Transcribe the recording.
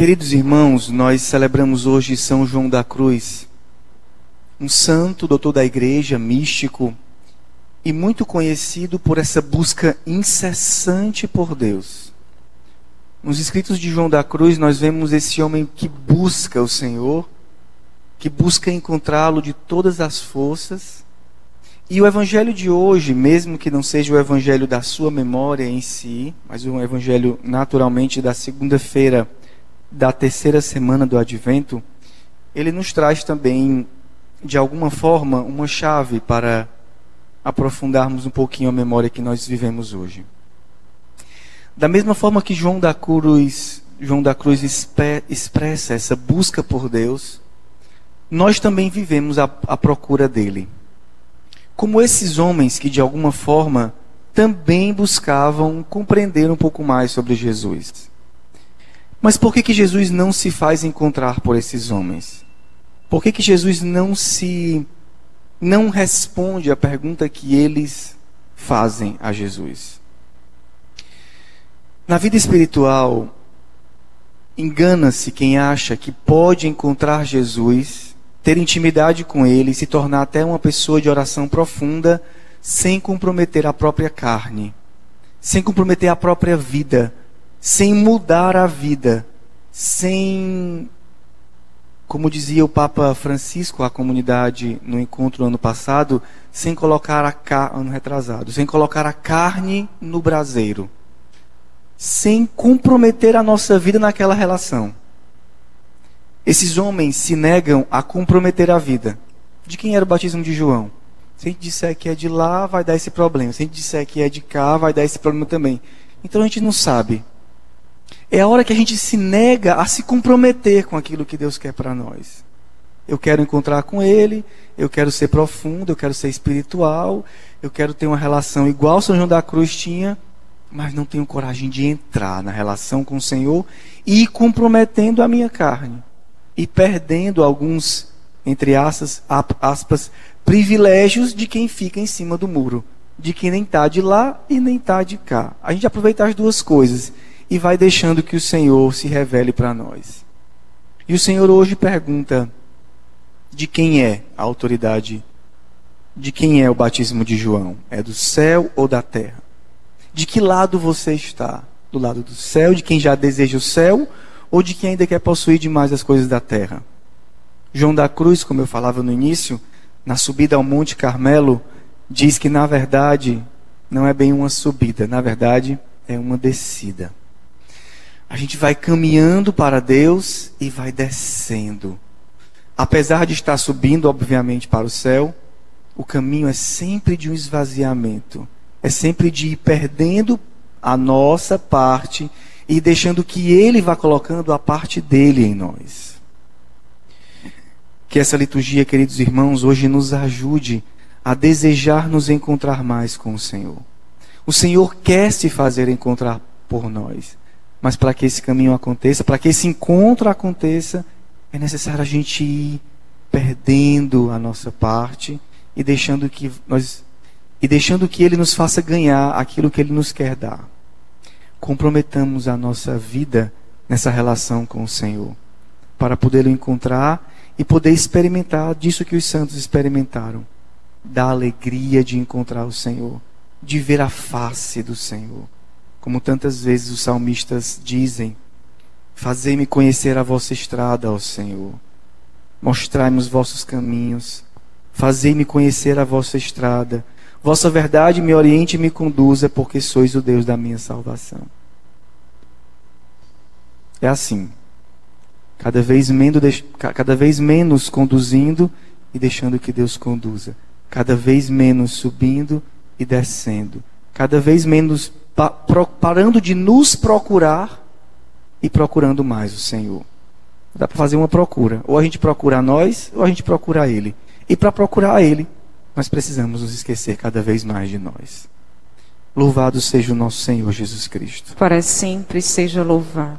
Queridos irmãos, nós celebramos hoje São João da Cruz, um santo, doutor da igreja, místico e muito conhecido por essa busca incessante por Deus. Nos escritos de João da Cruz, nós vemos esse homem que busca o Senhor, que busca encontrá-lo de todas as forças. E o evangelho de hoje, mesmo que não seja o evangelho da sua memória em si, mas um evangelho naturalmente da segunda-feira da terceira semana do advento, ele nos traz também, de alguma forma, uma chave para aprofundarmos um pouquinho a memória que nós vivemos hoje. Da mesma forma que João da Cruz, João da Cruz expressa essa busca por Deus, nós também vivemos a, a procura dele. Como esses homens que de alguma forma também buscavam compreender um pouco mais sobre Jesus. Mas por que, que Jesus não se faz encontrar por esses homens? Por que, que Jesus não se não responde a pergunta que eles fazem a Jesus? Na vida espiritual, engana-se quem acha que pode encontrar Jesus, ter intimidade com ele, se tornar até uma pessoa de oração profunda, sem comprometer a própria carne, sem comprometer a própria vida, sem mudar a vida, sem, como dizia o Papa Francisco à comunidade no encontro ano passado, sem colocar a ano retrasado, sem colocar a carne no braseiro, sem comprometer a nossa vida naquela relação. Esses homens se negam a comprometer a vida. De quem era o batismo de João? Se a gente disser que é de lá, vai dar esse problema. Se a gente disser que é de cá, vai dar esse problema também. Então a gente não sabe. É a hora que a gente se nega a se comprometer com aquilo que Deus quer para nós. Eu quero encontrar com Ele, eu quero ser profundo, eu quero ser espiritual, eu quero ter uma relação igual São João da Cruz tinha, mas não tenho coragem de entrar na relação com o Senhor e comprometendo a minha carne e perdendo alguns, entre aspas, aspas, privilégios de quem fica em cima do muro, de quem nem está de lá e nem está de cá. A gente aproveita as duas coisas e vai deixando que o Senhor se revele para nós. E o Senhor hoje pergunta: de quem é a autoridade? De quem é o batismo de João? É do céu ou da terra? De que lado você está? Do lado do céu, de quem já deseja o céu, ou de quem ainda quer possuir demais as coisas da terra? João da Cruz, como eu falava no início, na subida ao Monte Carmelo, diz que na verdade não é bem uma subida, na verdade é uma descida. A gente vai caminhando para Deus e vai descendo. Apesar de estar subindo, obviamente, para o céu, o caminho é sempre de um esvaziamento. É sempre de ir perdendo a nossa parte e deixando que Ele vá colocando a parte dele em nós. Que essa liturgia, queridos irmãos, hoje nos ajude a desejar nos encontrar mais com o Senhor. O Senhor quer se fazer encontrar por nós. Mas para que esse caminho aconteça, para que esse encontro aconteça, é necessário a gente ir perdendo a nossa parte e deixando que nós e deixando que ele nos faça ganhar aquilo que ele nos quer dar. Comprometamos a nossa vida nessa relação com o Senhor, para poder o encontrar e poder experimentar disso que os santos experimentaram, da alegria de encontrar o Senhor, de ver a face do Senhor. Como tantas vezes os salmistas dizem: Fazei-me conhecer a vossa estrada, ó Senhor. Mostrai-me os vossos caminhos. Fazei-me conhecer a vossa estrada. Vossa verdade me oriente e me conduza, porque sois o Deus da minha salvação. É assim. Cada vez menos, cada vez menos conduzindo e deixando que Deus conduza. Cada vez menos subindo e descendo. Cada vez menos parando de nos procurar e procurando mais o Senhor. Dá para fazer uma procura. Ou a gente procura nós, ou a gente procura Ele. E para procurar Ele, nós precisamos nos esquecer cada vez mais de nós. Louvado seja o nosso Senhor Jesus Cristo. Para sempre seja louvado.